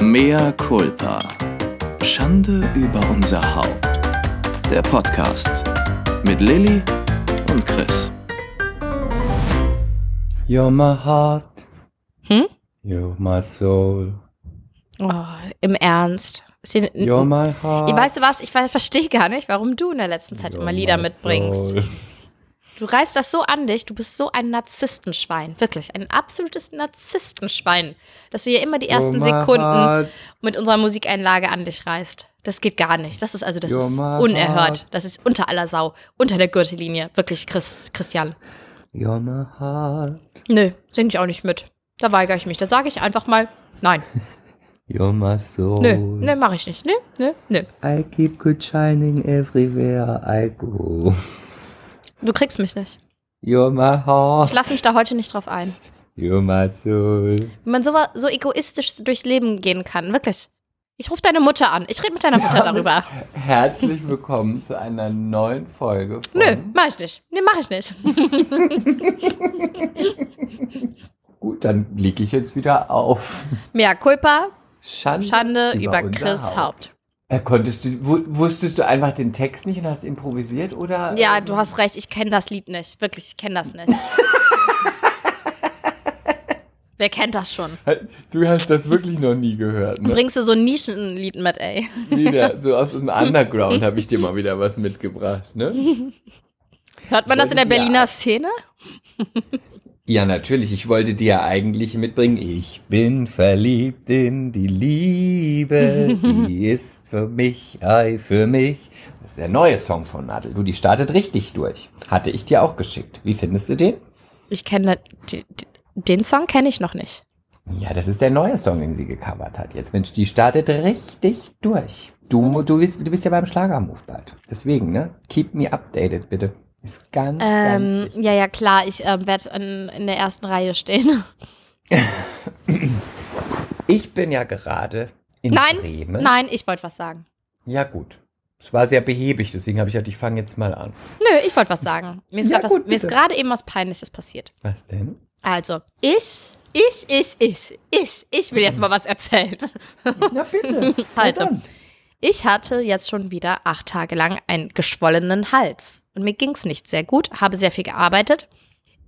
Mea culpa. Schande über unser Haupt. Der Podcast mit Lilly und Chris. You're my heart. Hm? You're my soul. Oh, Im Ernst. Sie, You're my heart. Weißt du was? Ich ver- verstehe gar nicht, warum du in der letzten Zeit You're immer Lieder mitbringst. soul. Du reißt das so an dich, du bist so ein Narzisstenschwein. Wirklich, ein absolutes Narzisstenschwein. Dass du hier immer die ersten You're Sekunden mit unserer Musikeinlage an dich reißt. Das geht gar nicht. Das ist also, das You're ist unerhört. Das ist unter aller Sau. Unter der Gürtellinie. Wirklich, Chris, Christian. You're my heart. Nö, sing ich auch nicht mit. Da weigere ich mich. Da sage ich einfach mal, nein. You're my soul. Nö, nö, mache ich nicht. Nö, nö, nö. I keep good shining everywhere I go. Du kriegst mich nicht. You're my heart. Ich lass mich da heute nicht drauf ein. You're my soul. Wenn man so, so egoistisch durchs Leben gehen kann, wirklich. Ich rufe deine Mutter an. Ich rede mit deiner Mutter darüber. Herzlich willkommen zu einer neuen Folge von Nö, mach ich nicht. Nee, mach ich nicht. Gut, dann leg ich jetzt wieder auf. Mea culpa, Schande, Schande über, unser Chris Haupt. Äh, konntest du, wu- wusstest du einfach den Text nicht und hast improvisiert oder? Ja, du hast recht. Ich kenne das Lied nicht. Wirklich, ich kenne das nicht. Wer kennt das schon? Du hast das wirklich noch nie gehört, ne? Bringst du so ein Nischenlied mit, ey? Wieder, so aus dem Underground habe ich dir mal wieder was mitgebracht, ne? Hört man das in der Berliner Szene? Ja, natürlich. Ich wollte dir eigentlich mitbringen. Ich bin verliebt in die Liebe. Sie ist für mich, ei, für mich. Das ist der neue Song von Nadel. Du, die startet richtig durch. Hatte ich dir auch geschickt. Wie findest du den? Ich kenne die- die- den Song kenne ich noch nicht. Ja, das ist der neue Song, den sie gecovert hat. Jetzt, Mensch, die startet richtig durch. Du, du, bist, du bist ja beim Schlagermove bald. Deswegen, ne? Keep me updated, bitte. Ist ganz, ganz Ähm, wichtig. ja, ja, klar. Ich ähm, werde in, in der ersten Reihe stehen. Ich bin ja gerade in Nein, Bremen. nein, ich wollte was sagen. Ja, gut. Es war sehr behäbig, deswegen habe ich gedacht, ich fange jetzt mal an. Nö, ich wollte was sagen. Mir ist Ja, gerade eben was Peinliches passiert. Was denn? Also, ich, ich, ich, ich, ich, ich will jetzt mal was erzählen. Na bitte. Also, ich hatte jetzt schon wieder acht Tage lang einen geschwollenen Hals. Und mir ging es nicht sehr gut, habe sehr viel gearbeitet.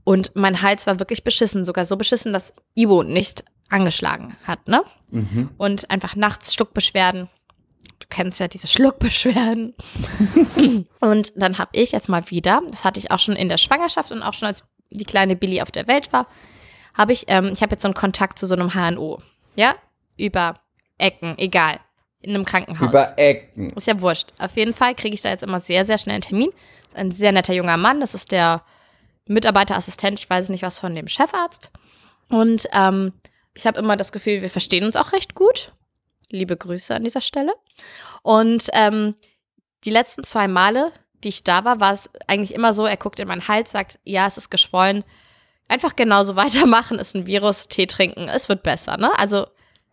Und mein Hals war wirklich beschissen, sogar so beschissen, dass Ivo nicht angeschlagen hat, ne? Mhm. Und einfach nachts Schluckbeschwerden. Du kennst ja diese Schluckbeschwerden. und dann habe ich jetzt mal wieder, das hatte ich auch schon in der Schwangerschaft und auch schon als die kleine Billy auf der Welt war, habe ich, ähm, ich habe jetzt so einen Kontakt zu so einem HNO. Ja? Über Ecken, egal. In einem Krankenhaus. Über Ecken. Ist ja wurscht. Auf jeden Fall kriege ich da jetzt immer sehr, sehr schnell einen Termin. Ein sehr netter junger Mann. Das ist der Mitarbeiterassistent, ich weiß nicht was von dem Chefarzt. Und ähm, ich habe immer das Gefühl, wir verstehen uns auch recht gut. Liebe Grüße an dieser Stelle. Und ähm, die letzten zwei Male, die ich da war, war es eigentlich immer so, er guckt in meinen Hals, sagt, ja, es ist geschwollen. Einfach genauso weitermachen, ist ein Virus, Tee trinken, es wird besser, ne? Also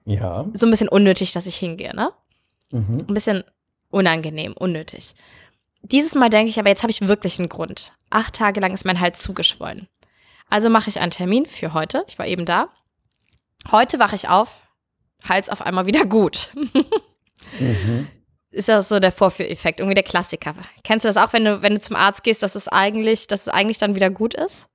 Ja. so ein bisschen unnötig, dass ich hingehe, ne? Mhm. ein bisschen unangenehm, unnötig. Dieses Mal denke ich aber, jetzt habe ich wirklich einen Grund. Acht Tage lang ist mein Hals zugeschwollen. Also mache ich einen Termin für heute. Ich war eben da. Heute wache ich auf, Hals auf einmal wieder gut. Mhm. Ist ja so der Vorführeffekt, irgendwie der Klassiker. Kennst du das auch, wenn du, wenn du zum Arzt gehst, dass es eigentlich, dass es eigentlich dann wieder gut ist?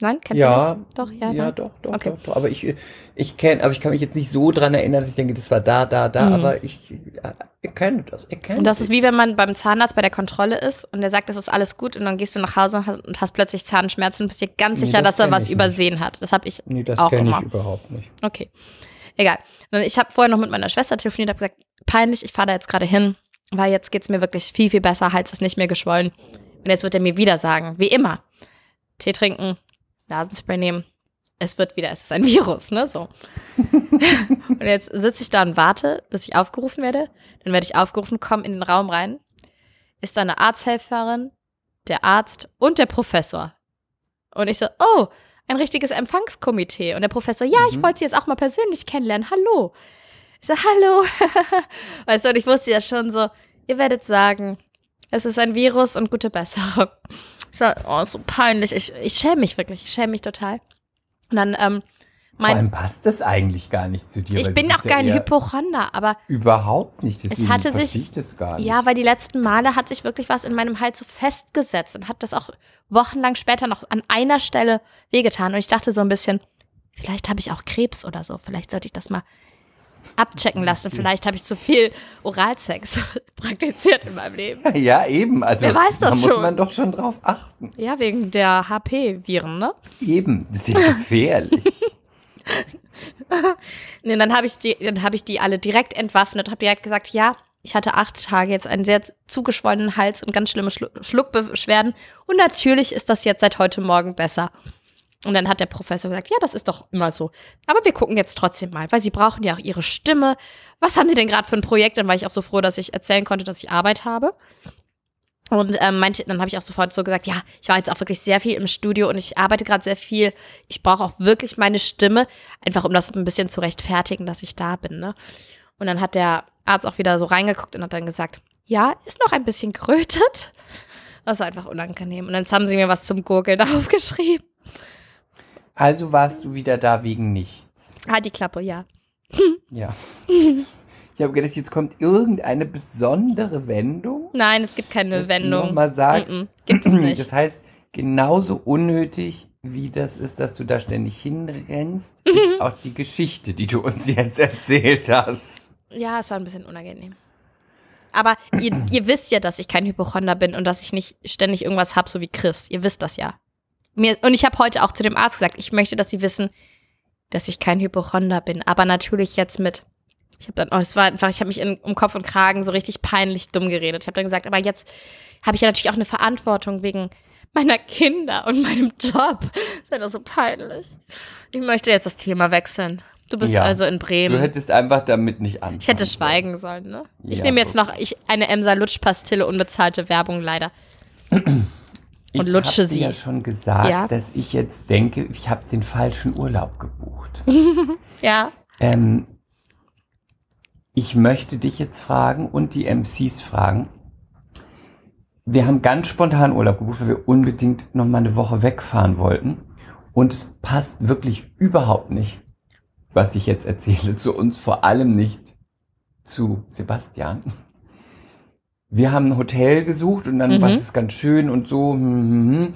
Nein? Kennst Ja. du das? Doch, ja. Ja, nein? doch, doch, Okay. doch, doch. Aber ich, ich kenne, aber ich kann mich jetzt nicht so dran erinnern, dass ich denke, das war da, da, da, Mhm. aber ich, äh, ich kenne das, ich kenne Und das ist wie wenn man beim Zahnarzt bei der Kontrolle ist und der sagt, es ist alles gut und dann gehst du nach Hause und hast, und hast plötzlich Zahnschmerzen und bist dir ganz Nee, sicher, das dass er was ich nicht. übersehen hat. Das habe ich Nee, das kenne ich überhaupt nicht. Okay. Egal. Ich habe vorher noch mit meiner Schwester telefoniert, habe gesagt, peinlich, ich fahre da jetzt gerade hin, weil jetzt geht's mir wirklich viel, viel besser, Hals ist nicht mehr geschwollen. Und jetzt wird er mir wieder sagen, wie immer, Tee trinken, Nasenspray nehmen, es wird wieder, es ist ein Virus, ne, so. und jetzt sitze ich da und warte, bis ich aufgerufen werde. Dann werde ich aufgerufen, komm in den Raum rein. Ist da eine Arzthelferin, der Arzt und der Professor. Und ich so, oh, ein richtiges Empfangskomitee. Und der Professor, ja, ich Mhm. wollte Sie jetzt auch mal persönlich kennenlernen. Hallo. Ich so, hallo. weißt du, und ich wusste ja schon so, ihr werdet sagen, es ist ein Virus und gute Besserung. So, oh, so peinlich. Ich, ich schäme mich wirklich. Ich schäme mich total. Und dann ähm, Vor Mein, allem passt das eigentlich gar nicht zu dir. ich bin auch ja kein Hypochonder, aber Überhaupt nicht. Deswegen hatte sich- ich das gar nicht. ja, weil die letzten Male hat sich wirklich was in meinem Hals so festgesetzt und hat das auch wochenlang später noch an einer Stelle wehgetan. Und ich dachte so ein bisschen, vielleicht habe ich auch Krebs oder so. Vielleicht sollte ich das mal abchecken lassen. Vielleicht habe ich zu viel Oralsex praktiziert in meinem Leben. Ja, eben. Also Wer weiß das da schon? muss man doch schon drauf achten. Ja, wegen der HP-Viren, ne? Eben. Das ist ja gefährlich. Nee, dann habe ich die, dann habe ich die alle direkt entwaffnet, habe direkt gesagt, ja, ich hatte acht Tage jetzt einen sehr zugeschwollenen Hals und ganz schlimme Schlu Schluckbeschwerden. Und natürlich ist das jetzt seit heute Morgen besser. Und dann hat der Professor gesagt, ja, das ist doch immer so. Aber wir gucken jetzt trotzdem mal, weil sie brauchen ja auch ihre Stimme. Was haben sie denn gerade für ein Projekt? Dann war ich auch so froh, dass ich erzählen konnte, dass ich Arbeit habe. Und ähm, meinte, dann habe ich auch sofort so gesagt, ja, ich war jetzt auch wirklich sehr viel im Studio und ich arbeite gerade sehr viel. Ich brauche auch wirklich meine Stimme, einfach um das ein bisschen zu rechtfertigen, dass ich da bin. Ne? Und dann hat der Arzt auch wieder so reingeguckt und hat dann gesagt, ja, ist noch ein bisschen gerötet. Das war einfach unangenehm. Und jetzt haben sie mir was zum Gurgeln aufgeschrieben. Also warst du wieder da wegen nichts. Halt die Klappe, ja. Ja. Ich habe gedacht, jetzt kommt irgendeine besondere Wendung. Nein, es gibt keine dass Du Wendung. nochmal sagst, Mm-mm, gibt es nicht. Das heißt, genauso unnötig, wie das ist, dass du da ständig hinrennst, Mhm. ist auch die Geschichte, die du uns jetzt erzählt hast. Ja, es war ein bisschen unangenehm. Aber ihr, ihr wisst ja, dass ich kein Hypochonder bin und dass ich nicht ständig irgendwas hab, so wie Chris. Ihr wisst das ja. Mir, und ich habe heute auch zu dem Arzt gesagt, ich möchte, dass sie wissen, dass ich kein Hypochonder bin. Aber natürlich jetzt mit. Ich habe dann, oh, es war einfach, ich habe mich in, um Kopf und Kragen so richtig peinlich dumm geredet. Ich habe dann gesagt, aber jetzt habe ich ja natürlich auch eine Verantwortung wegen meiner Kinder und meinem Job. Das ist ja doch so peinlich. Ich möchte jetzt das Thema wechseln. Du bist Ja. also in Bremen. Du hättest einfach damit nicht anfangen Ich hätte schweigen sollen, ne? Ich Ja, nehme jetzt gut. noch ich, eine Emsa Lutsch-Pastille, unbezahlte Werbung leider. Ich und lutsche hab dir sie. ja schon gesagt, Ja. dass ich jetzt denke, ich habe den falschen Urlaub gebucht. Ja. ähm, ich möchte dich jetzt fragen und die MCs fragen. Wir haben ganz spontan Urlaub gebucht, weil wir unbedingt noch mal eine Woche wegfahren wollten. Und es passt wirklich überhaupt nicht, was ich jetzt erzähle, zu uns, vor allem nicht zu Sebastian. Wir haben ein Hotel gesucht und dann Mhm. war es ganz schön und so. hm, hm, hm.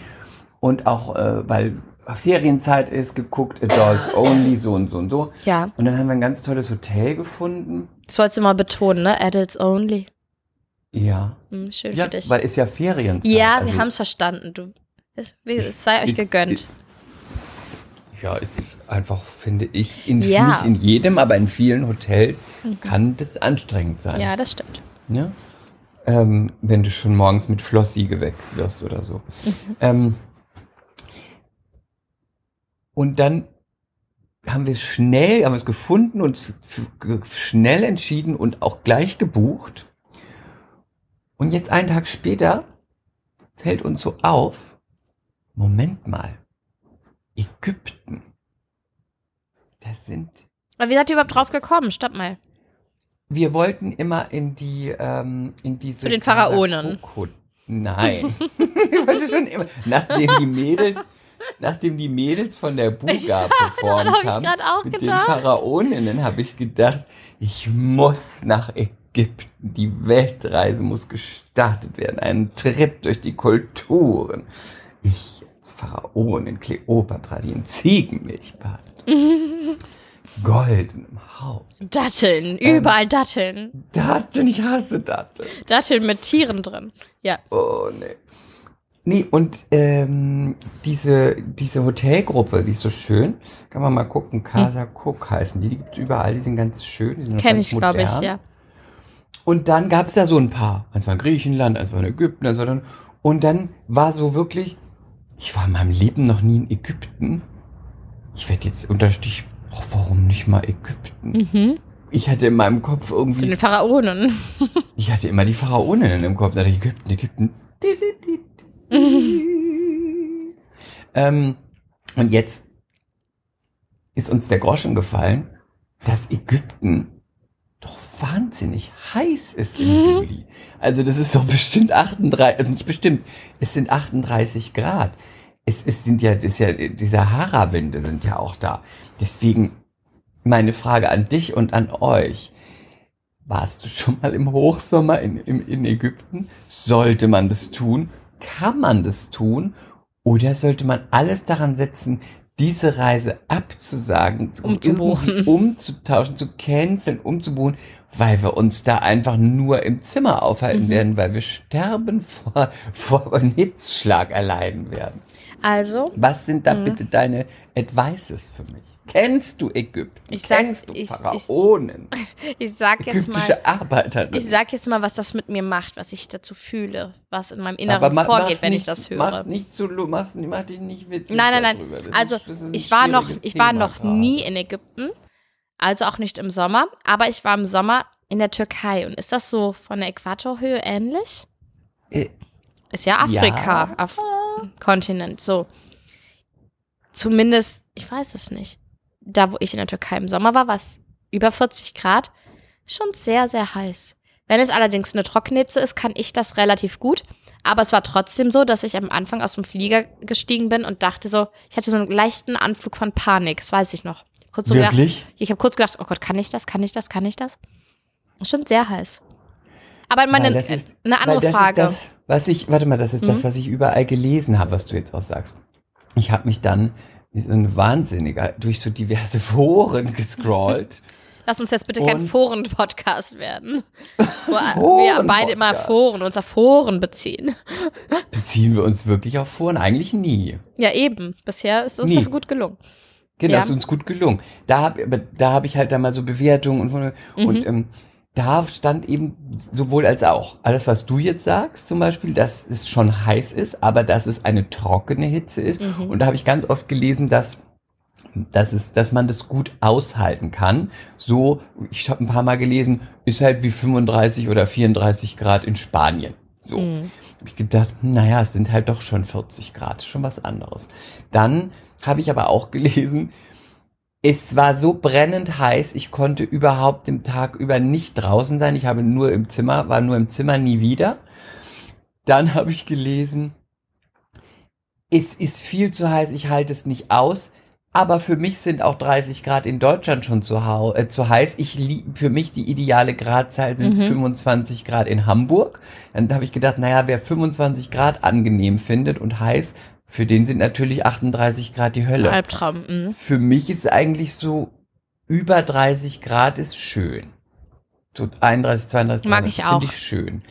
Und auch, äh, weil Ferienzeit ist, geguckt, Adults Only, so und so und so. Ja. Und dann haben wir ein ganz tolles Hotel gefunden. Das wolltest du mal betonen, ne? Adults only. Ja. Hm, schön Ja, für dich. weil ist ja Ferienzeit. ja, Also, wir haben es verstanden. Du, es, es sei euch ist- gegönnt. ist- Ja, es ist einfach, finde ich, in, Ja. Mhm. nicht in jedem, aber in vielen Hotels kann das anstrengend sein. ja, das stimmt. Ne? Ähm, wenn du schon morgens mit Flossi geweckt wirst oder so. Mhm. Ähm, und dann haben wir es schnell, haben wir es gefunden und schnell entschieden und auch gleich gebucht. Und jetzt einen Tag später fällt uns so auf, Moment mal, Ägypten. Das sind Aber wie seid ihr überhaupt drauf gekommen? Stopp mal. Wir wollten immer in die, ähm, in diese. Zu den Pharaonen. Kasakoko- Nein. ich wollte schon immer. Nachdem die Mädels, nachdem die Mädels von der Buga performt hab haben, mit gedacht. den Pharaoninnen, habe ich gedacht, ich muss nach Ägypten. Die Weltreise muss gestartet werden. Ein Trip durch die Kulturen. Ich als Pharaonin Kleopatra, die in Ziegenmilch badet. Gold im Haupt. Datteln, Ähm. überall Datteln. Datteln, ich hasse Datteln. Datteln mit Tieren drin. Ja. Oh, nee. Nee, und ähm, diese, diese Hotelgruppe, die ist so schön. Kann man mal gucken. Casa Cook heißen die. Die gibt es überall. Die sind ganz schön. Die sind Kenne ganz ich, glaube ich, ja. Und dann gab es da so ein paar. Eins war in Griechenland, eins war in Ägypten, eins war dann. Und dann war so wirklich, ich war in meinem Leben noch nie in Ägypten. Ich werde jetzt unterstich, oh, warum nicht mal Ägypten? Mhm. Ich hatte in meinem Kopf Zu irgendwie den Pharaonen. Ich hatte immer die Pharaoninnen im Kopf. Da dachte ich, Ägypten, Ägypten. ähm, und jetzt ist uns der Groschen gefallen, dass Ägypten doch wahnsinnig heiß ist im Juli. Also das ist doch bestimmt 38, also nicht bestimmt, es sind 38 Grad. es, es sind ja, das ist ja, die Sahara-Winde sind ja auch da. Deswegen meine Frage an dich und an euch. Warst du schon mal im Hochsommer in, in, in Ägypten? Sollte man das tun? Kann man das tun? Oder sollte man alles daran setzen, diese Reise abzusagen, um Umzubuchen. umzutauschen, zu canceln, umzubuchen, weil wir uns da einfach nur im Zimmer Mhm. aufhalten werden, weil wir sterben vor, vor einem Hitzschlag erleiden werden. Also, Was sind da bitte deine Advices für mich? Kennst du Ägypten? Ich sag- Kennst du ich- ich- Pharaonen? ich sag jetzt mal, ägyptische Arbeiter? ich sag jetzt mal, was das mit mir macht, was ich dazu fühle, was in meinem Aber Inneren ma- vorgeht, wenn nicht, ich das höre. Mach's nicht zu, mach's, mach dich nicht witzig Nein, nein, nein. Also ich war noch, ich war noch gerade. nie in Ägypten, also auch nicht im Sommer, aber ich war im Sommer in der Türkei. Und ist das so von der Äquatorhöhe ähnlich? Äh, Ist ja Afrika, Ja. Af Kontinent, so. Zumindest, ich weiß es nicht. Da, wo ich in der Türkei im Sommer war, war es über 40 Grad. Schon sehr, sehr heiß. Wenn es allerdings eine Trockenhitze ist, kann ich das relativ gut. Aber es war trotzdem so, dass ich am Anfang aus dem Flieger gestiegen bin und dachte so, ich hatte so einen leichten Anflug von Panik, das weiß ich noch. Kurz so gedacht, Wirklich? ich habe kurz gedacht, oh Gott, kann ich das, kann ich das, kann ich das? Schon sehr heiß. Aber meine, Weil das ist, eine andere das Frage. Ist das, was ich, warte mal, das ist das, Mhm. was ich überall gelesen habe, was du jetzt auch sagst. Ich habe mich dann wie so ein Wahnsinniger durch so diverse Foren gescrollt. Lass uns jetzt bitte kein Und- Foren-Podcast werden. Wo wir beide immer. Foren, unser Foren beziehen. Beziehen wir uns wirklich auf Foren? Eigentlich nie. Ja, eben. Bisher ist uns Nie. das gut gelungen. Genau, Ja. ist uns gut gelungen. Da habe da hab ich halt dann mal so Bewertungen und, von- Mhm. und ähm, da stand eben sowohl als auch. Alles, was du jetzt sagst, zum Beispiel, dass es schon heiß ist, aber dass es eine trockene Hitze ist. Mhm. Und da habe ich ganz oft gelesen, dass dass, es, dass man das gut aushalten kann. So, ich habe ein paar Mal gelesen, ist halt wie 35 oder 34 Grad in Spanien. So. Mhm. Hab ich gedacht, naja, es sind halt doch schon 40 Grad, schon was anderes. Dann habe ich aber auch gelesen, es war so brennend heiß, ich konnte überhaupt den Tag über nicht draußen sein. Ich habe nur im Zimmer, war nur im Zimmer nie wieder. Dann habe ich gelesen, es ist viel zu heiß, ich halte es nicht aus. Aber für mich sind auch 30 Grad in Deutschland schon zu, äh, zu heiß. Ich lieb, für mich die ideale Gradzahl sind Mhm. 25 Grad in Hamburg. Dann habe ich gedacht, naja, wer 25 Grad angenehm findet und heiß, für den sind natürlich 38 Grad die Hölle. Albtraum. Mhm. Für mich ist eigentlich so über 30 Grad ist schön. So 31, 32 Mag Grad, ich das finde ich schön.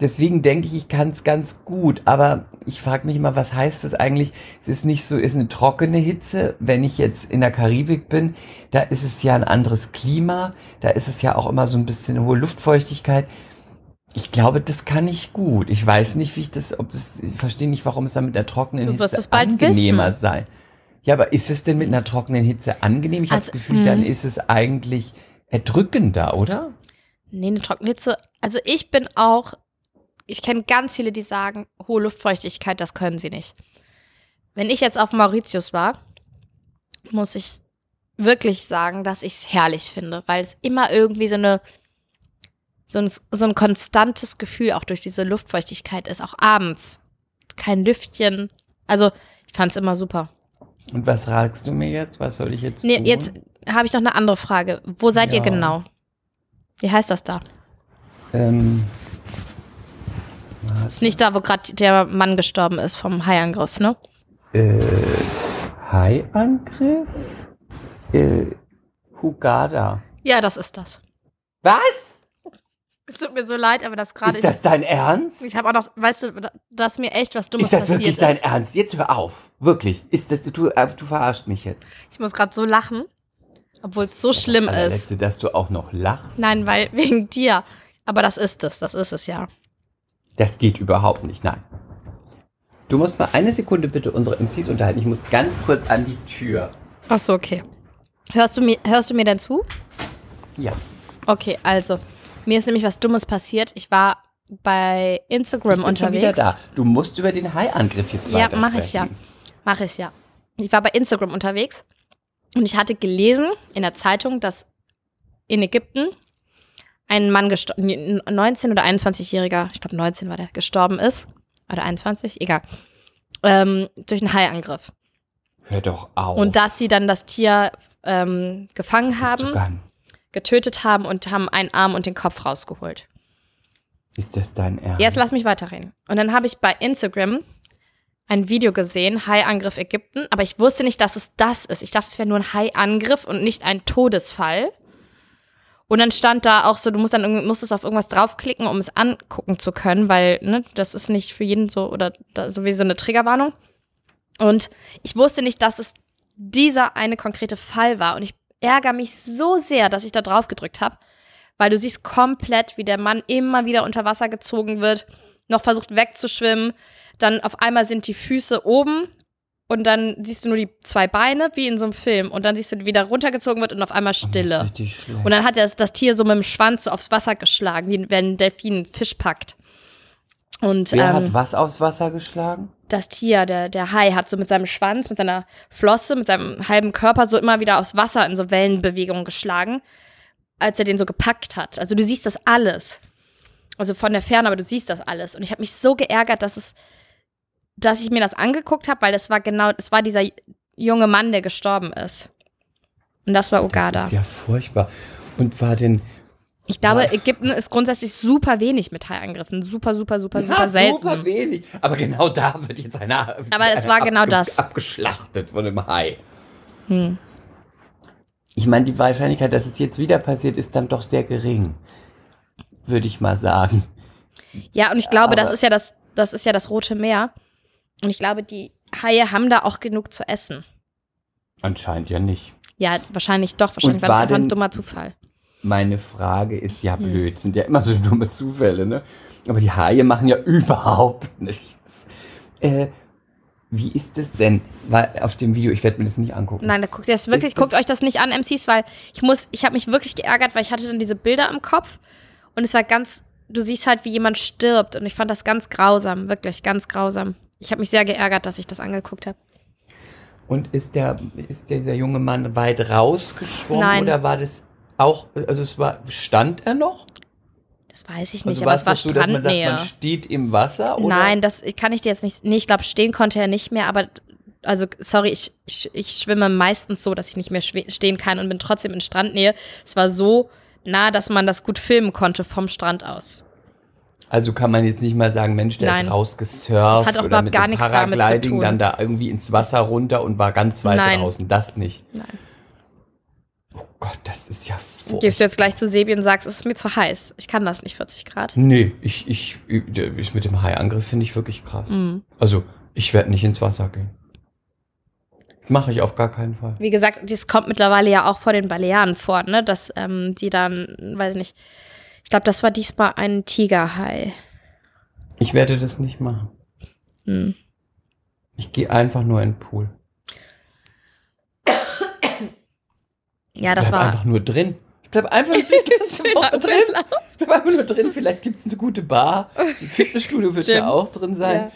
Deswegen denke ich, ich kann es ganz gut. Aber ich frage mich immer, was heißt das eigentlich? Es ist nicht so, ist eine trockene Hitze. Wenn ich jetzt in der Karibik bin, da ist es ja ein anderes Klima. Da ist es ja auch immer so ein bisschen hohe Luftfeuchtigkeit. Ich glaube, das kann ich gut. Ich weiß nicht, wie ich das, ob das, ich verstehe nicht, warum es da mit einer trockenen Du wirst Hitze bald angenehmer wissen. sei. Ja, aber ist es denn mit einer trockenen Hitze angenehm? Ich habe Also, das Gefühl, dann mh. ist es eigentlich erdrückender, oder? Nee, eine Trockenhitze. Also ich bin auch, ich kenne ganz viele, die sagen, hohe Luftfeuchtigkeit, das können sie nicht. Wenn ich jetzt auf Mauritius war, muss ich wirklich sagen, dass ich es herrlich finde, weil es immer irgendwie so eine so ein, so ein konstantes Gefühl auch durch diese Luftfeuchtigkeit ist, auch abends. Kein Lüftchen. Also, ich fand es immer super. Und was fragst du mir jetzt? Was soll ich jetzt Nee, tun? jetzt habe ich noch eine andere Frage. Wo seid ihr Ja. genau? Wie heißt das da? Ähm, Ist nicht da, wo gerade der Mann gestorben ist vom Haiangriff, ne? äh, Haiangriff? Äh, Hugada. Ja, das ist das. Was? Es tut mir so leid, aber das gerade. Ist das dein Ernst? Ich habe auch noch, weißt du, dass mir echt was Dummes Ist das passiert wirklich dein ist. Ernst? Jetzt hör auf. Wirklich. Ist das, du, äh, du verarschst mich jetzt. Ich muss gerade so lachen, obwohl es so schlimm Das ist. dass du auch noch lachst. Nein, weil wegen dir. Aber das ist es, das ist es ja. Das geht überhaupt nicht, nein. Du musst mal eine Sekunde bitte unsere MCs unterhalten. Ich muss ganz kurz an die Tür. Ach so, okay. Hörst du mir, hörst du mir denn zu? Ja. Okay, also mir ist nämlich was Dummes passiert. Ich war bei Instagram Ich bin schon wieder unterwegs. da. Du musst über den Hai-Angriff jetzt Ja, mache ich ja. Mache ich ja. Ich war bei Instagram unterwegs und ich hatte gelesen in der Zeitung, dass in Ägypten ein Mann gestorben, 19 oder 21-Jähriger, ich glaube 19 war der, gestorben ist. Oder 21, egal. ähm, durch einen Haiangriff. Hör doch auf. Und dass sie dann das Tier ähm, gefangen haben, Sogar- getötet haben und haben einen Arm und den Kopf rausgeholt. Ist das dein Ernst? Jetzt lass mich weiterreden. Und dann habe ich bei Instagram ein Video gesehen, Haiangriff Ägypten, aber ich wusste nicht, dass es das ist. Ich dachte, es wäre nur ein Haiangriff und nicht ein Todesfall. Und dann stand da auch so, du musst dann musstest auf irgendwas draufklicken, um es angucken zu können, weil ne, das ist nicht für jeden so oder da, sowieso eine Triggerwarnung. Und ich wusste nicht, dass es dieser eine konkrete Fall war. Und ich ärgere mich so sehr, dass ich da drauf gedrückt habe, weil du siehst komplett, wie der Mann immer wieder unter Wasser gezogen wird, noch versucht wegzuschwimmen. Dann auf einmal sind die Füße oben und dann siehst du nur die zwei Beine, wie in so einem Film. Und dann siehst du, wie der runtergezogen wird und auf einmal ist Stille. Und dann hat er das, das Tier so mit dem Schwanz so aufs Wasser geschlagen, wie wenn ein Delfin einen Fisch packt. Und Wer ähm, hat was aufs Wasser geschlagen? das Tier, der, der Hai, hat so mit seinem Schwanz, mit seiner Flosse, mit seinem halben Körper so immer wieder aufs Wasser in so Wellenbewegungen geschlagen, als er den so gepackt hat. Also du siehst das alles. Also von der Ferne, aber du siehst das alles. Und ich habe mich so geärgert, dass es, dass ich mir das angeguckt habe, weil das war genau, es war dieser junge Mann, der gestorben ist. Und das war Uganda. Das ist ja furchtbar. Und war denn ich glaube, Ja. Ägypten ist grundsätzlich super wenig mit Haiangriffen. Super, super, super, super Ja, selten. super wenig. Aber genau da wird jetzt einer, Aber es war genau das. abgeschlachtet von dem Hai. Ich meine, die Wahrscheinlichkeit, dass es jetzt wieder passiert, ist dann doch sehr gering. Würde ich mal sagen. Ja, und ich glaube, das ist ja das, das ist ja das Rote Meer. Und ich glaube, die Haie haben da auch genug zu essen. Anscheinend ja nicht. Ja, wahrscheinlich doch. Wahrscheinlich Und war das einfach ein dummer Zufall. Meine Frage ist ja Hm. blöd. Sind ja immer so dumme Zufälle, ne? Aber die Haie machen ja überhaupt nichts. Äh, wie ist es denn? Weil auf dem Video, ich werde mir das nicht angucken. Nein, da guckt ihr das wirklich, Ist das- guckt euch das nicht an, MCs, weil ich muss, ich habe mich wirklich geärgert, weil ich hatte dann diese Bilder im Kopf und es war ganz, du siehst halt, wie jemand stirbt und ich fand das ganz grausam, wirklich ganz grausam. Ich habe mich sehr geärgert, dass ich das angeguckt habe. Und ist der, ist dieser junge Mann weit rausgeschwommen Nein. oder war das auch, also es war, stand er noch? Das weiß ich nicht, Also aber es war das so, dass man sagt, Strandnähe. man steht im Wasser? Oder? Nein, das kann ich dir jetzt nicht. Nee, ich glaube, stehen konnte er nicht mehr, aber also sorry, ich, ich, ich schwimme meistens so, dass ich nicht mehr stehen kann und bin trotzdem in Strandnähe. Es war so nah, dass man das gut filmen konnte vom Strand aus. Also kann man jetzt nicht mal sagen, Mensch, der Nein. ist rausgesurft Das hat auch oder mit gar dem nichts damit zu Paragliding dann da irgendwie ins Wasser runter und war ganz weit Nein. draußen. Das nicht. Nein. Gott, das ist ja furchtbar. Gehst du jetzt gleich zu Sebi und sagst, es ist mir zu heiß. Ich kann das nicht, 40 Grad. Nee, ich, ich, ich mit dem Haiangriff finde ich wirklich krass. Mhm. Also, ich werde nicht ins Wasser gehen. Mache ich auf gar keinen Fall. Wie gesagt, das kommt mittlerweile ja auch vor den Balearen vor, ne? Dass ähm, die dann, weiß nicht, ich glaube, das war diesmal ein Tigerhai. Ich werde das nicht machen. Hm. Ich gehe einfach nur in den Pool. Ja, das bleib war. einfach nur drin. Ich bleib einfach die ganze Woche drin. Ich bleib einfach nur drin. Vielleicht gibt's eine gute Bar. Ein Fitnessstudio wird ja auch drin sein.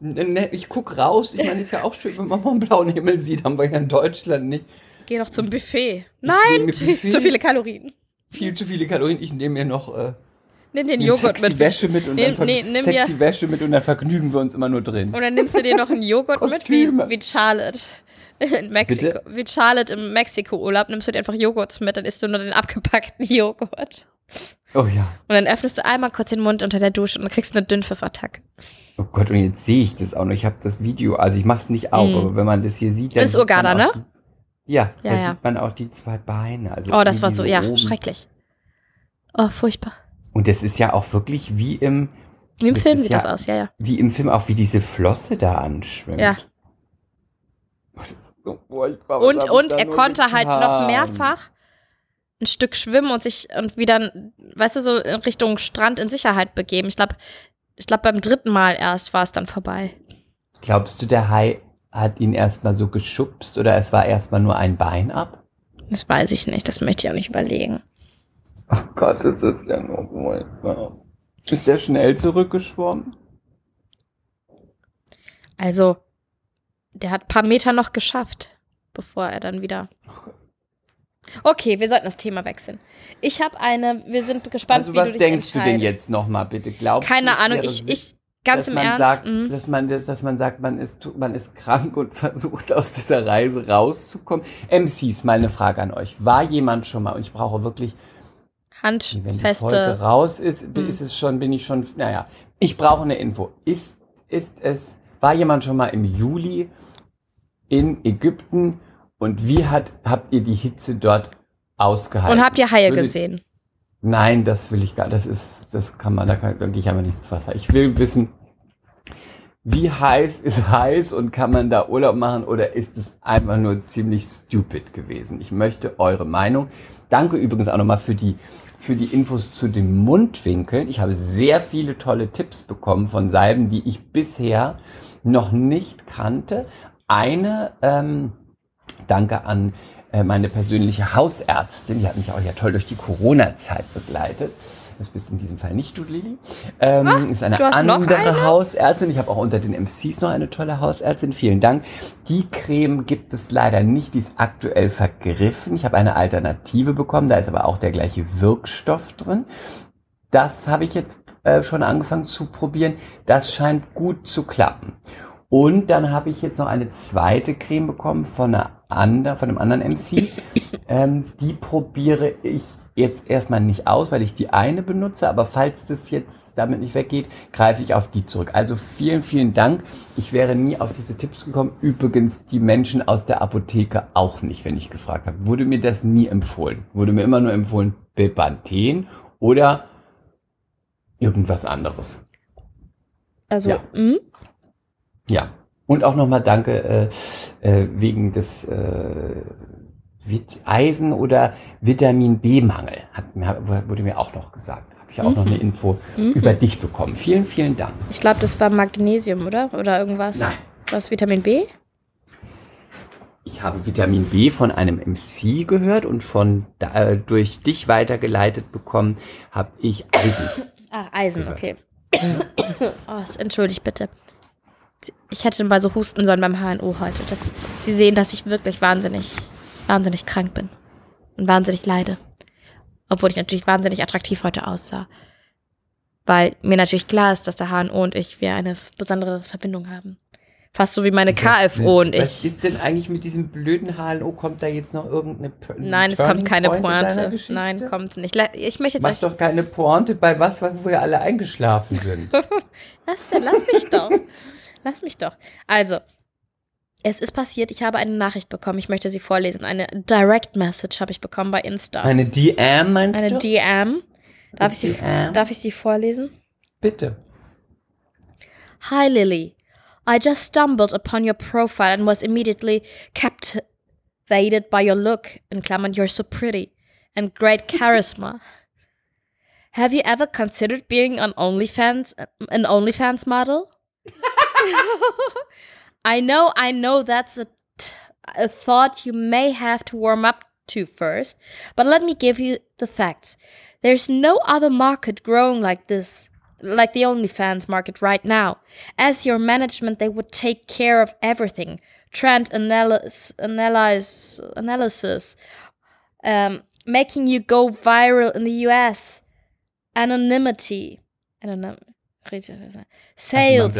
Ne, Ich guck raus. Ich meine, ist ja auch schön, wenn man mal einen blauen Himmel sieht. Haben wir ja in Deutschland nicht. Geh doch zum Buffet. will Nein, Buffet. zu viele Kalorien. Viel zu viele Kalorien. Ich nehme mir noch äh, Nimm den Joghurt sexy mit. Wäsche mit und Nee, dann nee, nimm sexy dir- Wäsche mit und dann vergnügen wir uns immer nur drin. Und dann nimmst du dir noch einen Joghurt mit, wie, wie Charlotte. In Mexiko. Bitte? Wie Charlotte im Mexiko-Urlaub nimmst du dir einfach Joghurts mit, dann isst du nur den abgepackten Joghurt. Oh ja. Und dann öffnest du einmal kurz den Mund unter der Dusche und kriegst eine Dünnpfiffattacke. Oh Gott, und jetzt sehe ich das auch noch. Ich habe das Video, also ich mach's nicht auf, Mhm. aber wenn man das hier sieht, dann Ist auch ne? Die, ja, Ja, da ja. sieht man auch die zwei Beine. Also Oh, das war so, ja, oben- schrecklich. Oh, furchtbar. Und das ist ja auch wirklich wie im, Wie im Film sieht ja- das aus, ja, ja. wie im Film, auch wie diese Flosse da anschwimmt. Ja. Oh, das Und, und er konnte halt noch mehrfach ein Stück schwimmen und sich und wieder, weißt du, so in Richtung Strand in Sicherheit begeben. Ich glaube, ich glaube, beim dritten Mal erst war es dann vorbei. Glaubst du, der Hai hat ihn erstmal so geschubst oder es war erstmal nur ein Bein ab? Das weiß ich nicht, das möchte ich auch nicht überlegen. Oh Gott, das ist ja nur furchtbar. Ist der schnell zurückgeschwommen? Also, der hat ein paar Meter noch geschafft, bevor er dann wieder. Okay, wir sollten das Thema wechseln. Ich habe eine, wir sind gespannt, Also wie was du dich denkst du denn jetzt nochmal bitte? Glaubst Keine Ahnung, ich, ich, Ganz dass im man Ernst. sagt, mhm. dass man das, dass man sagt, man ist, man ist krank und versucht aus dieser Reise rauszukommen. MCs, mal eine Frage an euch. War jemand schon mal, und ich brauche wirklich, wenn die Folge Handfeste. raus ist, Mhm. ist es schon, bin ich schon, naja, ich brauche eine Info. Ist, ist es, war jemand schon mal im Juli in Ägypten und wie hat, habt ihr die Hitze dort ausgehalten? Und habt ihr Haie Würdet- gesehen? Nein, das will ich gar Das ist, das kann man, da, kann, da gehe ich einfach nicht ins Wasser. Ich will wissen, wie heiß ist heiß und kann man da Urlaub machen oder ist es einfach nur ziemlich stupid gewesen? Ich möchte eure Meinung. Danke übrigens auch nochmal für die, für die Infos zu den Mundwinkeln. Ich habe sehr viele tolle Tipps bekommen von Salben, die ich bisher noch nicht kannte. Eine, ähm, Danke an äh, meine persönliche Hausärztin, die hat mich auch ja toll durch die Corona-Zeit begleitet. Das bist in diesem Fall nicht du, Lili. Ähm, ist eine du hast noch andere eine? Hausärztin. Ich habe auch unter den MCs noch eine tolle Hausärztin. Vielen Dank. Die Creme gibt es leider nicht. Die ist aktuell vergriffen. Ich habe eine Alternative bekommen. Da ist aber auch der gleiche Wirkstoff drin. Das habe ich jetzt äh, schon angefangen zu probieren. Das scheint gut zu klappen. Und dann habe ich jetzt noch eine zweite Creme bekommen von einer anderen, von einem anderen MC. ähm, die probiere ich jetzt erstmal nicht aus, weil ich die eine benutze, aber falls das jetzt damit nicht weggeht, greife ich auf die zurück. Also vielen, vielen Dank. Ich wäre nie auf diese Tipps gekommen. Übrigens die Menschen aus der Apotheke auch nicht, wenn ich gefragt habe. Wurde mir das nie empfohlen. Wurde mir immer nur empfohlen, Bepanthen oder irgendwas anderes. Also, Ja. mhm. Ja. Und auch nochmal danke äh, äh, wegen des äh, Eisen- oder Vitamin B-Mangel. Hat, mir- wurde mir auch noch gesagt. Habe ich auch noch eine Info über dich bekommen. Vielen, vielen Dank. ich glaube, das war Magnesium, oder? Oder irgendwas? Nein. Was, Vitamin B? Ich habe Vitamin B von einem MC gehört und von äh, durch dich weitergeleitet bekommen habe ich Eisen. Ah, Eisen, Gehört. okay. oh, entschuldigt bitte. Ich hätte mal so husten sollen beim HNO heute. Dass Sie sehen, dass ich wirklich wahnsinnig, wahnsinnig krank bin. Und wahnsinnig leide. Obwohl ich natürlich wahnsinnig attraktiv heute aussah. Weil mir natürlich klar ist, dass der HNO und ich wir eine besondere Verbindung haben. Fast so wie meine KFO und Was ich. ist denn eigentlich mit diesem blöden HNO? Kommt da jetzt noch irgendeine Nein, es kommt keine Pointe. Nein, kommt nicht. Ich möchte jetzt Mach doch keine Pointe bei was, wo wir alle eingeschlafen sind. Lass, denn, lass mich doch. Lass mich doch. Also, es ist passiert, ich habe eine Nachricht bekommen. Ich möchte sie vorlesen. Eine Direct Message habe ich bekommen bei Insta. Eine DM meinst Eine du? DM. Darf ich, sie, DM? darf ich sie vorlesen? Bitte. Hi, Lily. I just stumbled upon your profile and was immediately captivated by your look. In Klammern, you're so pretty and great charisma. Have you ever considered being an OnlyFans, an OnlyFans model? I know, I know that's a, t- a thought you may have to warm up to first, but let me give you the facts. There's no other market growing like this, like the OnlyFans market right now. As your management, they would take care of everything. Trend analysis, analysis, um, making you go viral in the US, anonymity, anonym, Also man sales,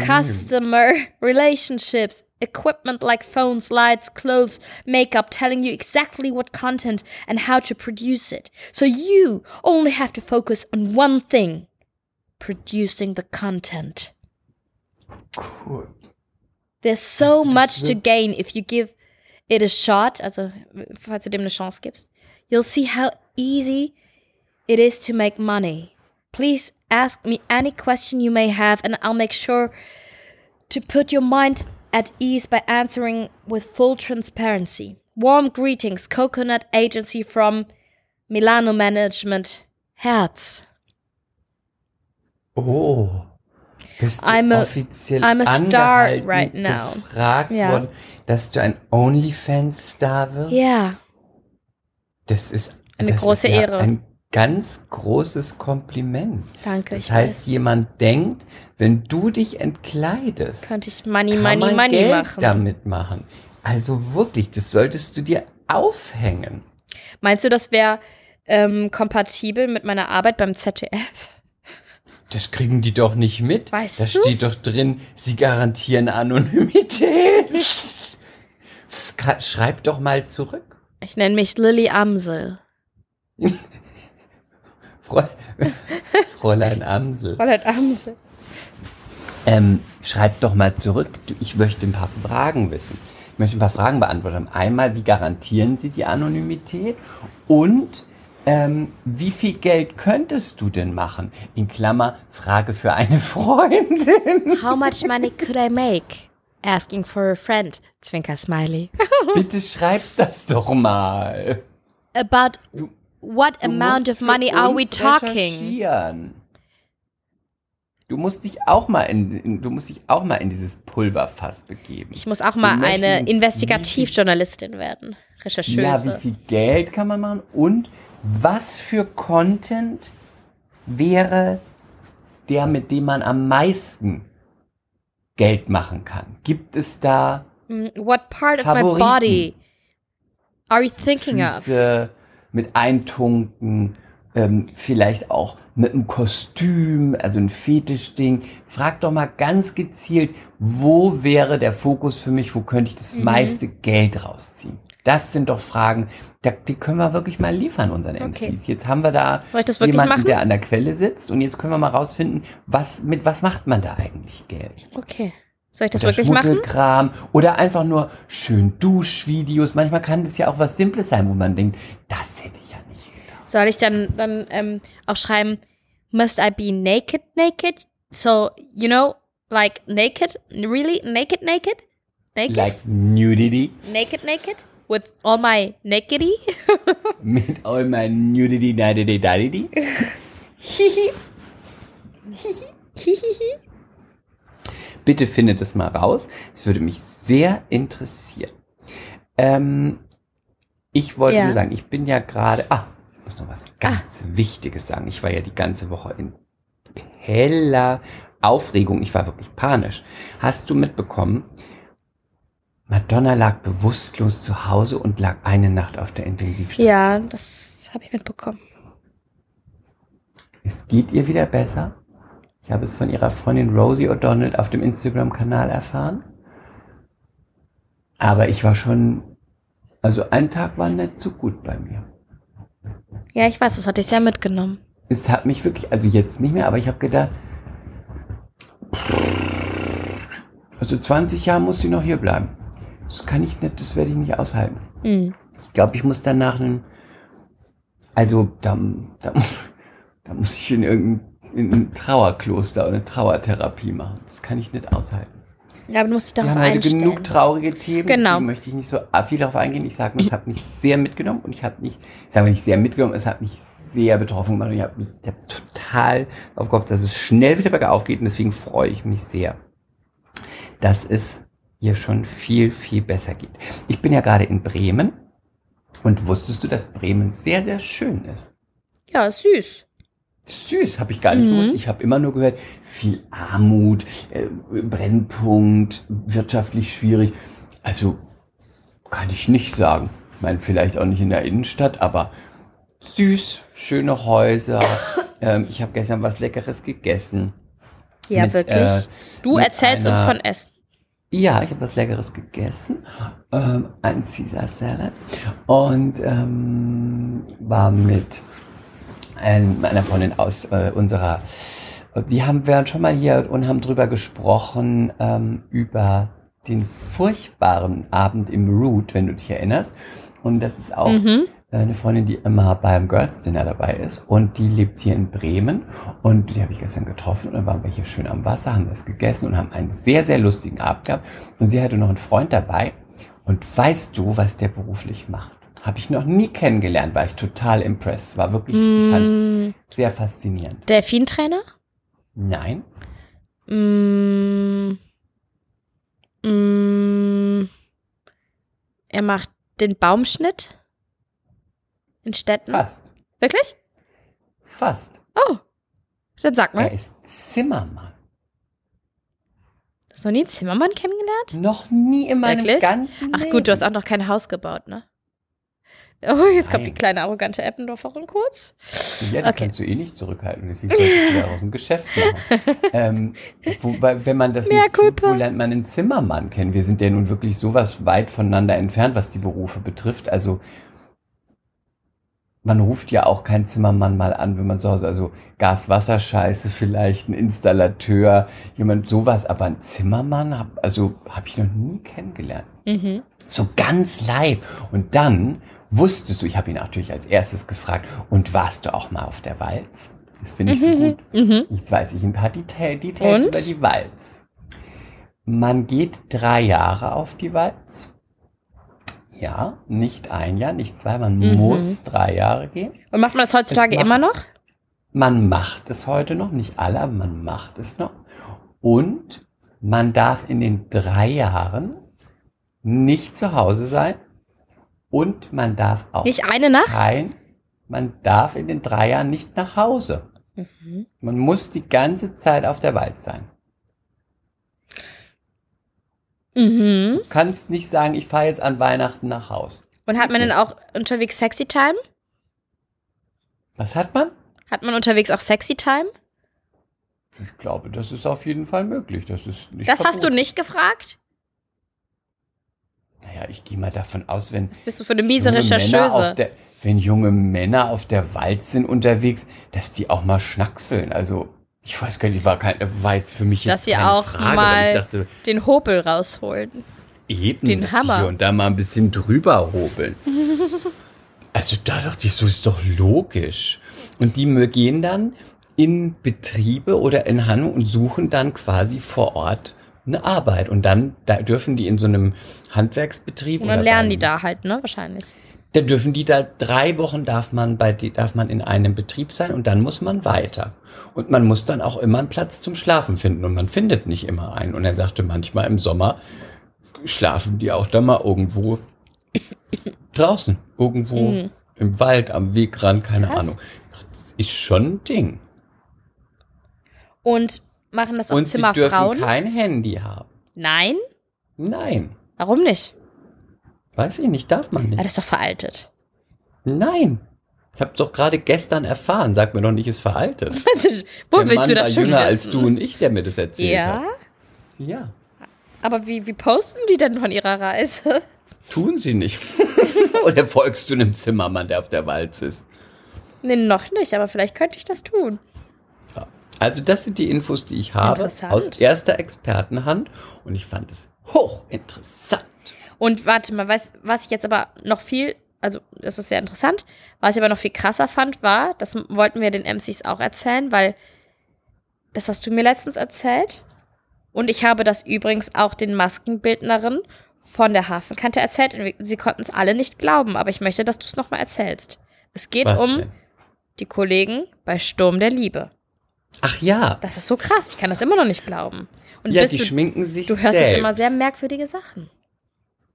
customer relationships, equipment like phones, lights, clothes, makeup, telling you exactly what content and how to produce it. So you only have to focus on one thing producing the content. Gut. There's so das much to gain if you give it a shot, also falls du dem eine Chance gibst. You'll see how easy it is to make money. Please ask me any question you may have and I'll make sure to put your mind at ease by answering with full transparency. Warm greetings, Coconut Agency from Milano Management. Herz. Oh. Bist du I'm a- offiziell I'm a star right now. gefragt Ja. worden, dass du ein OnlyFans-Star wirst? Ja. Das ist Eine das große ist ja Ehre. Ein ganz großes Kompliment. Danke. Das heißt, weiß. jemand denkt, wenn du dich entkleidest, könnte ich Money, kann Money, Money Geld machen. damit machen. Also wirklich, das solltest du dir aufhängen. Meinst du, das wäre ähm, kompatibel mit meiner Arbeit beim ZDF? Das kriegen die doch nicht mit. Weißt da du's? steht doch drin, sie garantieren Anonymität. Schreib doch mal zurück. Ich nenne mich Lilly Amsel. Fräulein Amsel. Fräulein Amsel. Ähm, schreib doch mal zurück. Du, Ich möchte ein paar Fragen wissen. Ich möchte ein paar Fragen beantworten. Einmal, wie garantieren Sie die Anonymität? Und ähm, wie viel Geld könntest du denn machen? In Klammer, Frage für eine Freundin. How much money could I make? Asking for a friend. Zwinker Smiley. Bitte schreib das doch mal. About Du- what Du amount musst of money are we talking? Du musst dich auch mal in, in, du musst dich auch mal in dieses Pulverfass begeben. Ich muss auch mal möchten eine Investigativjournalistin werden. Rechercheuse. Ja, wie viel Geld kann man machen und was für Content wäre der, mit dem man am meisten Geld machen kann? Gibt es da Mm, What part of my Favoriten. body are you thinking of? Füße mit Eintunken, ähm, vielleicht auch mit einem Kostüm, also ein Fetischding. Frag doch mal ganz gezielt, wo wäre der Fokus für mich, wo könnte ich Mhm. das meiste Geld rausziehen? Das sind doch Fragen, die können wir wirklich mal liefern, unseren Okay. MCs. Jetzt haben wir da jemanden, machen? der an der Quelle sitzt und jetzt können wir mal rausfinden, was, mit was macht man da eigentlich Geld? Okay. Soll ich das oder wirklich machen? Schmuddelkram oder einfach nur schön Duschvideos. Manchmal kann das ja auch was Simples sein, wo man denkt, das hätte ich ja nicht gedacht. Soll ich dann, dann ähm, auch schreiben, must I be naked, naked? So, you know, like naked? Really? Naked, naked? Naked? Like Nudity naked, naked? With all my nakedity? mit all my Nudity, Nudity, Nudity. Hihi. Hihihi. Bitte findet es mal raus. Es würde mich sehr interessieren. Ähm, ich wollte Ja. nur sagen, ich bin ja gerade. Ah, ich muss noch was ganz Wichtiges sagen. Ich war ja die ganze Woche in heller Aufregung. Ich war wirklich panisch. Hast du mitbekommen? Madonna lag bewusstlos zu Hause und lag eine Nacht auf der Intensivstation. Ja, das habe ich mitbekommen. Es geht ihr wieder besser. Ich habe es von ihrer Freundin Rosie O'Donnell auf dem Instagram-Kanal erfahren. Aber ich war schon, also ein Tag war nicht so gut bei mir. Ja, ich weiß, das hatte ich ja mitgenommen. Es hat mich wirklich, also jetzt nicht mehr, aber ich habe gedacht, also 20 Jahre muss sie noch hier bleiben. Das kann ich nicht, das werde ich nicht aushalten. Mhm. Ich glaube, ich muss danach einen, also da, da, muss, da muss ich in irgendein in ein Trauerkloster oder eine Trauertherapie machen. Das kann ich nicht aushalten. Ja, aber du musst dich Wir darauf haben heute einstellen. genug traurige Themen, Genau. deswegen möchte ich nicht so viel darauf eingehen. Ich sage nur, es hat mich sehr mitgenommen und ich habe mich, ich sage nicht sehr mitgenommen, es hat mich sehr betroffen gemacht und ich habe mich ich hab total darauf gehofft, dass es schnell wieder bergauf geht und deswegen freue ich mich sehr, dass es ihr schon viel, viel besser geht. Ich bin ja gerade in Bremen und wusstest du, dass Bremen sehr, sehr schön ist? Ja, süß. Süß, habe ich gar nicht Mhm. gewusst. Ich habe immer nur gehört, viel Armut, äh, Brennpunkt, wirtschaftlich schwierig. Also kann ich nicht sagen. Ich meine, vielleicht auch nicht in der Innenstadt, aber süß, schöne Häuser. ähm, ich habe gestern was Leckeres gegessen. Ja, Mit, wirklich. äh, du erzählst uns von Essen. Ja, ich habe was Leckeres gegessen. Ähm, ein Caesar Salad. Und ähm, war mit ähm, meiner Freundin aus äh, unserer. Die haben wir schon mal hier und haben drüber gesprochen, ähm, über den furchtbaren Abend im Root, wenn du dich erinnerst. Und das ist auch Mhm. Eine Freundin, die immer beim Girls Dinner dabei ist und die lebt hier in Bremen und die habe ich gestern getroffen und dann waren wir hier schön am Wasser, haben was gegessen und haben einen sehr, sehr lustigen Abend gehabt und sie hatte noch einen Freund dabei und weißt du, was der beruflich macht? Habe ich noch nie kennengelernt, war ich total impressed. War wirklich, ich fand Mm, es sehr faszinierend. Delfintrainer? Nein, Mm, mm, er macht den Baumschnitt in Städten. fast. Wirklich? Fast. Oh, dann sag mal. Er ist Zimmermann. Hast du noch nie einen Zimmermann kennengelernt? Noch nie in meinem Wirklich? ganzen Ach Leben. gut, du hast auch noch kein Haus gebaut, ne? Oh, jetzt kommt Nein. die kleine arrogante Eppendorferin kurz. Ja, die Okay. kannst du eh nicht zurückhalten, deswegen solltest du daraus ein Geschäft machen. ähm, wobei, wenn man das Mehr nicht tut, wo lernt man einen Zimmermann kennen? Wir sind ja nun wirklich sowas weit voneinander entfernt, was die Berufe betrifft. Also man ruft ja auch keinen Zimmermann mal an, wenn man zu Hause, also Gas-Wasser-Scheiße vielleicht, ein Installateur, jemand sowas, aber ein Zimmermann, hab, also habe ich noch nie kennengelernt. Mhm. So ganz live. Und dann wusstest du, ich habe ihn natürlich als erstes gefragt, und warst du auch mal auf der Walz? Das finde ich so gut. Mhm. Jetzt weiß ich ein paar Detail, Details Und? über die Walz. Man geht drei Jahre auf die Walz. Ja, nicht ein Jahr, nicht zwei, man Mhm. muss drei Jahre gehen. Und macht man das heutzutage macht- immer noch? Man macht es heute noch, nicht alle, aber man macht es noch. Und man darf in den drei Jahren nicht zu Hause sein. Und man darf auch Nicht eine Nacht? kein, man darf in den drei Jahren nicht nach Hause. Mhm. Man muss die ganze Zeit auf der Wald sein. Mhm. Du kannst nicht sagen, ich fahre jetzt an Weihnachten nach Haus. Und hat man denn auch unterwegs Sexy Time? Was hat man? Hat man unterwegs auch Sexy Time? Ich glaube, das ist auf jeden Fall möglich. Das ist nicht Das hast du nicht gefragt? Naja, ich gehe mal davon aus, wenn Was bist du für eine miese Rechercheuse? der, wenn junge Männer auf der Walz sind unterwegs, dass die auch mal schnackseln. Also ich weiß gar nicht, war, kein, war jetzt für mich jetzt Dass sie keine auch Frage, mal dachte, Den Hopel rausholen. eben, den dass Hammer. hier und da mal ein bisschen drüber hobeln. also da dachte ich so, ist doch logisch. Und die gehen dann in Betriebe oder in Hanno und suchen dann quasi vor Ort eine Arbeit. Und dann da dürfen die in so einem Handwerksbetrieb Und dann lernen die da halt, ne? Wahrscheinlich. Da dürfen die da drei Wochen darf man bei die, darf man in einem Betrieb sein und dann muss man weiter. Und man muss dann auch immer einen Platz zum Schlafen finden und man findet nicht immer einen. Und er sagte, manchmal im Sommer schlafen die auch da mal irgendwo draußen, irgendwo Mhm. im Wald, am Wegrand, keine Krass. Ahnung. Das ist schon ein Ding. Und machen das auch und sie dürfen Zimmerfrauen? kein Handy haben. Nein? Nein, Warum nicht? Weiß ich nicht, darf man Ja, nicht. das ist doch veraltet. Nein. Ich habe doch gerade gestern erfahren. Sag mir doch nicht, ist veraltet. Wo der willst Mann du war das schon jünger wissen? als du und ich, der mir das erzählt Ja? hat. Ja, Aber wie, wie posten die denn von ihrer Reise? tun sie nicht. Oder folgst du einem Zimmermann, der auf der Walz ist? Nee, noch nicht, aber vielleicht könnte ich das tun. Ja. Also das sind die Infos, die ich habe aus erster Expertenhand und ich fand es hochinteressant. Und warte mal, weißt, was ich jetzt aber noch viel, also das ist sehr interessant, was ich aber noch viel krasser fand, war, das wollten wir den MCs auch erzählen, weil das hast du mir letztens erzählt. Und ich habe das übrigens auch den Maskenbildnerinnen von der Hafenkante erzählt. Und sie konnten es alle nicht glauben, aber ich möchte, dass du es nochmal erzählst. Es geht Was um denn? die Kollegen bei Sturm der Liebe. Ach ja, Das ist so krass, ich kann das immer noch nicht glauben. Und ja, die du, schminken sich du hörst selbst. jetzt immer sehr merkwürdige Sachen.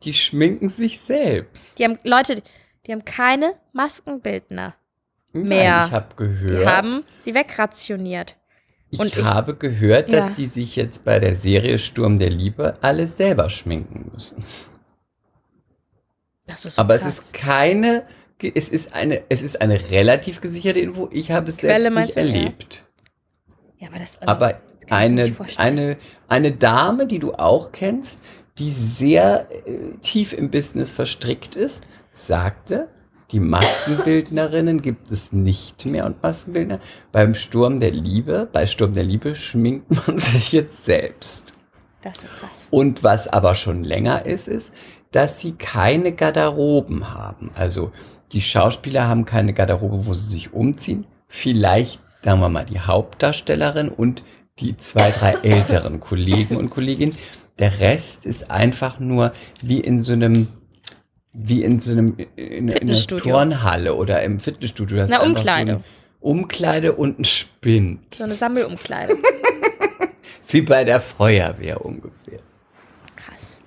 Die schminken sich selbst. Die haben, Leute, die haben keine Maskenbildner. Nein, mehr. ich habe Die gehört. haben sie wegrationiert. ich, und ich- habe gehört, dass Ja. die sich jetzt bei der Serie Sturm der Liebe alle selber schminken müssen. Das ist so Aber krass. es ist keine, es ist eine, es ist eine relativ gesicherte Info. Ich habe es Quelle selbst nicht ja? erlebt. ja, aber das, also, Aber mir eine, eine, eine Dame, die du auch kennst, die sehr äh, tief im Business verstrickt ist, sagte, die Maskenbildnerinnen gibt es nicht mehr und Maskenbildner. Beim Sturm der Liebe, bei Sturm der Liebe schminkt man sich jetzt selbst. das ist krass. Und was aber schon länger ist, ist, dass sie keine Garderoben haben. Also die Schauspieler haben keine Garderobe, wo sie sich umziehen. Vielleicht, sagen wir mal, die Hauptdarstellerin und die zwei, drei älteren Kollegen und Kolleginnen. Der Rest ist einfach nur wie in so einem wie in so einem in, in einer. Turnhalle oder im Fitnessstudio. Das einfach Umkleide. So Umkleide und ein Spind. So eine Sammelumkleide. Wie bei der Feuerwehr ungefähr. Krass.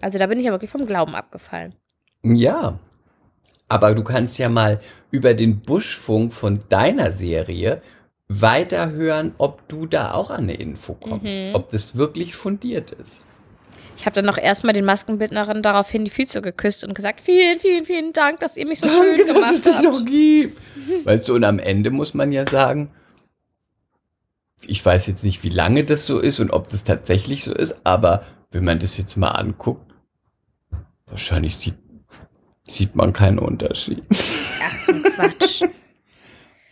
Also da bin ich ja wirklich vom Glauben abgefallen. Ja. Aber du kannst ja mal über den Buschfunk von deiner Serie weiterhören, ob du da auch an eine Info kommst. Mhm. Ob das wirklich fundiert ist. Ich habe dann noch erstmal den Maskenbildnerin daraufhin die Füße geküsst und gesagt, vielen, vielen, vielen Dank, dass ihr mich so Danke, schön dass gemacht es dich habt. noch gibt. Weißt du, und am Ende muss man ja sagen, ich weiß jetzt nicht, wie lange das so ist und ob das tatsächlich so ist, aber wenn man das jetzt mal anguckt, wahrscheinlich sieht, sieht man keinen Unterschied. Ach so ein Quatsch.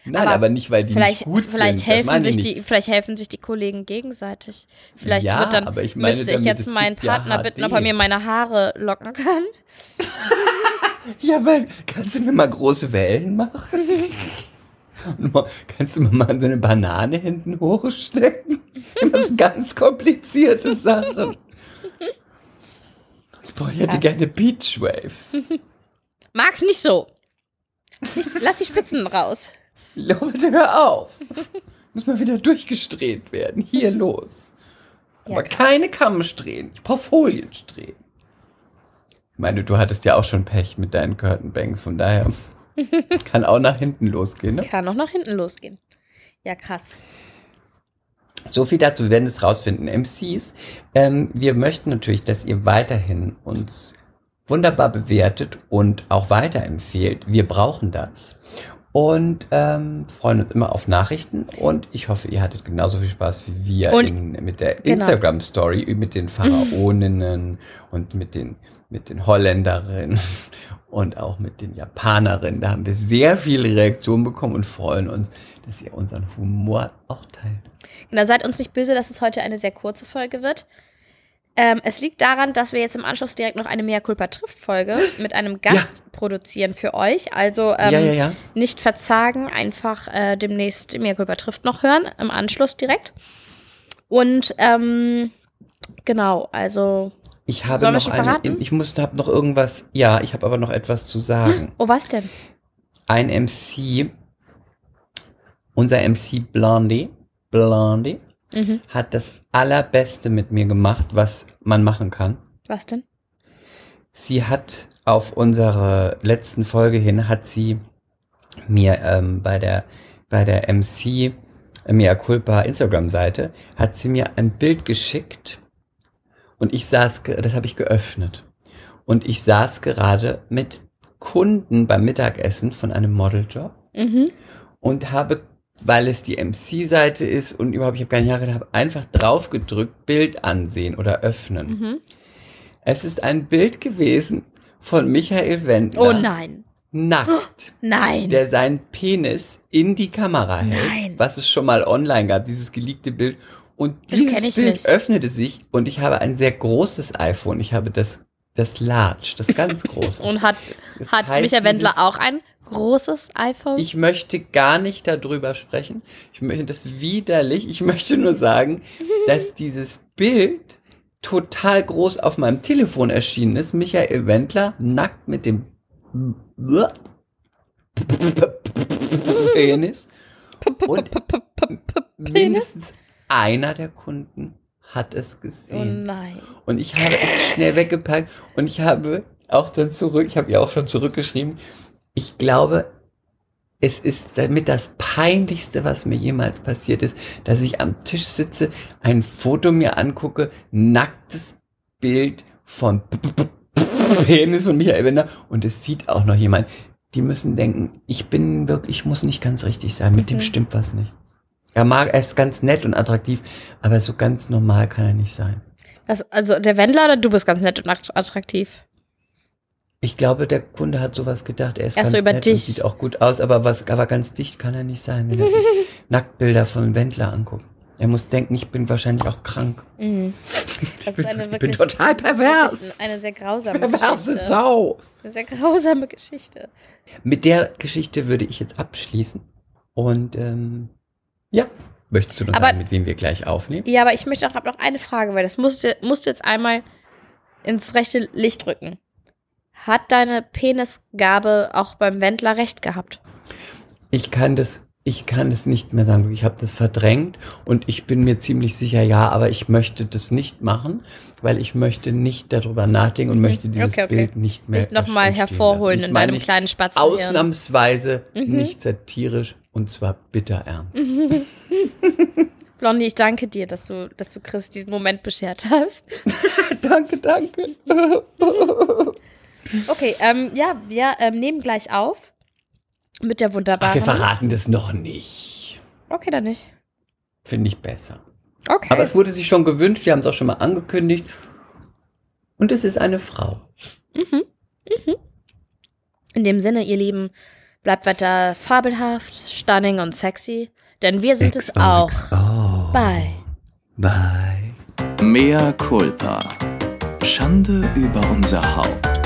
Nein, Aber aber, nicht, weil die vielleicht, nicht gut vielleicht sind. helfen sich die, vielleicht helfen sich die Kollegen gegenseitig. Vielleicht Ja, wird dann aber ich meine müsste ich jetzt meinen gibt ja Partner bitten, ob er mir meine Haare locken kann. Ja, weil, kannst du mir mal große Wellen machen? Mal- kannst du mir mal so eine Banane hinten hochstecken? Immer so ganz komplizierte Sachen. Ich brauche, ich hätte gerne Beachwaves. Mag nicht so. Nicht, lass die Spitzen raus. Leute, hör auf. Muss mal wieder durchgestreht werden. Hier los. Ja, Aber keine Kammsträhnen. Ich brauche Foliensträhnen. Ich meine, du hattest ja auch schon Pech mit deinen Curtainbanks, von daher kann auch nach hinten losgehen. Ne? Kann auch nach hinten losgehen. Ja, krass. So viel dazu, wir werden es rausfinden. MCs, ähm, wir möchten natürlich, dass ihr weiterhin uns wunderbar bewertet und auch weiterempfehlt. Wir brauchen das. Und ähm, freuen uns immer auf Nachrichten. Und ich hoffe, ihr hattet genauso viel Spaß wie wir in, mit der genau. Instagram-Story, mit den Pharaoninnen und mit den, mit den Holländerinnen und auch mit den Japanerinnen. Da haben wir sehr viele Reaktionen bekommen und freuen uns, dass ihr unseren Humor auch teilt. Genau, seid uns nicht böse, dass es heute eine sehr kurze Folge wird. Ähm, es liegt daran, dass wir jetzt im Anschluss direkt noch eine Mea Culpa trifft Folge mit einem Gast produzieren für euch. Also ähm, ja, ja, ja. nicht verzagen, einfach äh, demnächst Mea Culpa trifft noch hören, im Anschluss direkt. Und ähm, genau, also, Ich habe noch eine, ich muss, habe noch irgendwas, ja, ich habe aber noch etwas zu sagen. oh, was denn? Ein MC, unser MC Blondie, Blondie, Mhm. hat das allerbeste mit mir gemacht, was man machen kann. Was denn? Sie hat auf unsere letzten Folge hin, hat sie mir ähm, bei der, bei der MC äh, Mea Culpa Instagram-Seite, hat sie mir ein Bild geschickt und ich saß, das habe ich geöffnet. Und ich saß gerade mit Kunden beim Mittagessen von einem Modeljob Mhm. und habe, weil es die MC-Seite ist und überhaupt, ich habe gar nicht nachgedacht, habe einfach drauf gedrückt, Bild ansehen oder öffnen. Mhm. Es ist ein Bild gewesen von Michael Wendler. Oh nein. Nackt. Nein. Der seinen Penis in die Kamera hält. Nein. Was es schon mal online gab, dieses geleakte Bild. Und dieses Bild nicht. öffnete sich und ich habe ein sehr großes iPhone. Ich habe das, das Large, das ganz große. Und hat, Das hat Michael Wendler auch ein großes iPhone? Ich möchte gar nicht darüber sprechen. Ich möchte das widerlich. Ich möchte nur sagen, dass dieses Bild total groß auf meinem Telefon erschienen ist. Michael Wendler nackt mit dem Penis. Und mindestens einer der Kunden hat es oh gesehen. nein. Und ich habe es schnell weggepackt und ich habe auch dann zurück, ich habe ihr auch schon zurückgeschrieben, ich glaube, es ist damit das Peinlichste, was mir jemals passiert ist, dass ich am Tisch sitze, ein Foto mir angucke, nacktes Bild von Penis von Michael Wender und es sieht auch noch jemand. Die müssen denken, ich bin wirklich, ich muss nicht ganz richtig sein, mit dem stimmt was nicht. Er mag, er ist ganz nett und attraktiv, aber so ganz normal kann er nicht sein. Das, also der Wendler oder du bist ganz nett und att- attraktiv? Ich glaube, der Kunde hat sowas gedacht. Er ist Ach ganz so, über nett dich. sieht auch gut aus, aber was, aber ganz dicht kann er nicht sein, wenn er sich Nacktbilder von Wendler anguckt. Er muss denken, ich bin wahrscheinlich auch krank. Mhm. Das ist eine Ich bin wirklich, total das ist pervers. Eine sehr grausame Perverse Geschichte. Sau. Eine sehr grausame Geschichte. Mit der Geschichte würde ich jetzt abschließen. Und ähm, ja, möchtest du noch Aber- sagen, mit wem wir gleich aufnehmen? Ja, aber ich möchte auch noch eine Frage, weil das musst du, musst du jetzt einmal ins rechte Licht rücken. Hat deine Penisgabe auch beim Wendler recht gehabt? Ich kann das, ich kann das nicht mehr sagen. Ich habe das verdrängt und ich bin mir ziemlich sicher, ja, aber ich möchte das nicht machen, weil ich möchte nicht darüber nachdenken und Mhm. möchte dieses Okay, okay. Bild nicht mehr Nicht nochmal hervorholen in meine deinem nicht kleinen Spatzenhirn. Ausnahmsweise Mhm. nicht satirisch und zwar bitter ernst. Blondie, ich danke dir, dass du, dass du Chris diesen Moment beschert hast. danke, danke. okay, ähm, ja, wir ähm, nehmen gleich auf mit der wunderbaren. Ach, wir verraten das noch nicht. Okay, dann nicht. Finde ich besser. Okay. Aber es wurde sich schon gewünscht, wir haben es auch schon mal angekündigt. Und es ist eine Frau. Mhm. Mhm. In dem Sinne, ihr Lieben, bleibt weiter fabelhaft, stunning und sexy, denn wir sind es auch. XOXO. Bye. Bye. Mea culpa. Schande über unser Haupt.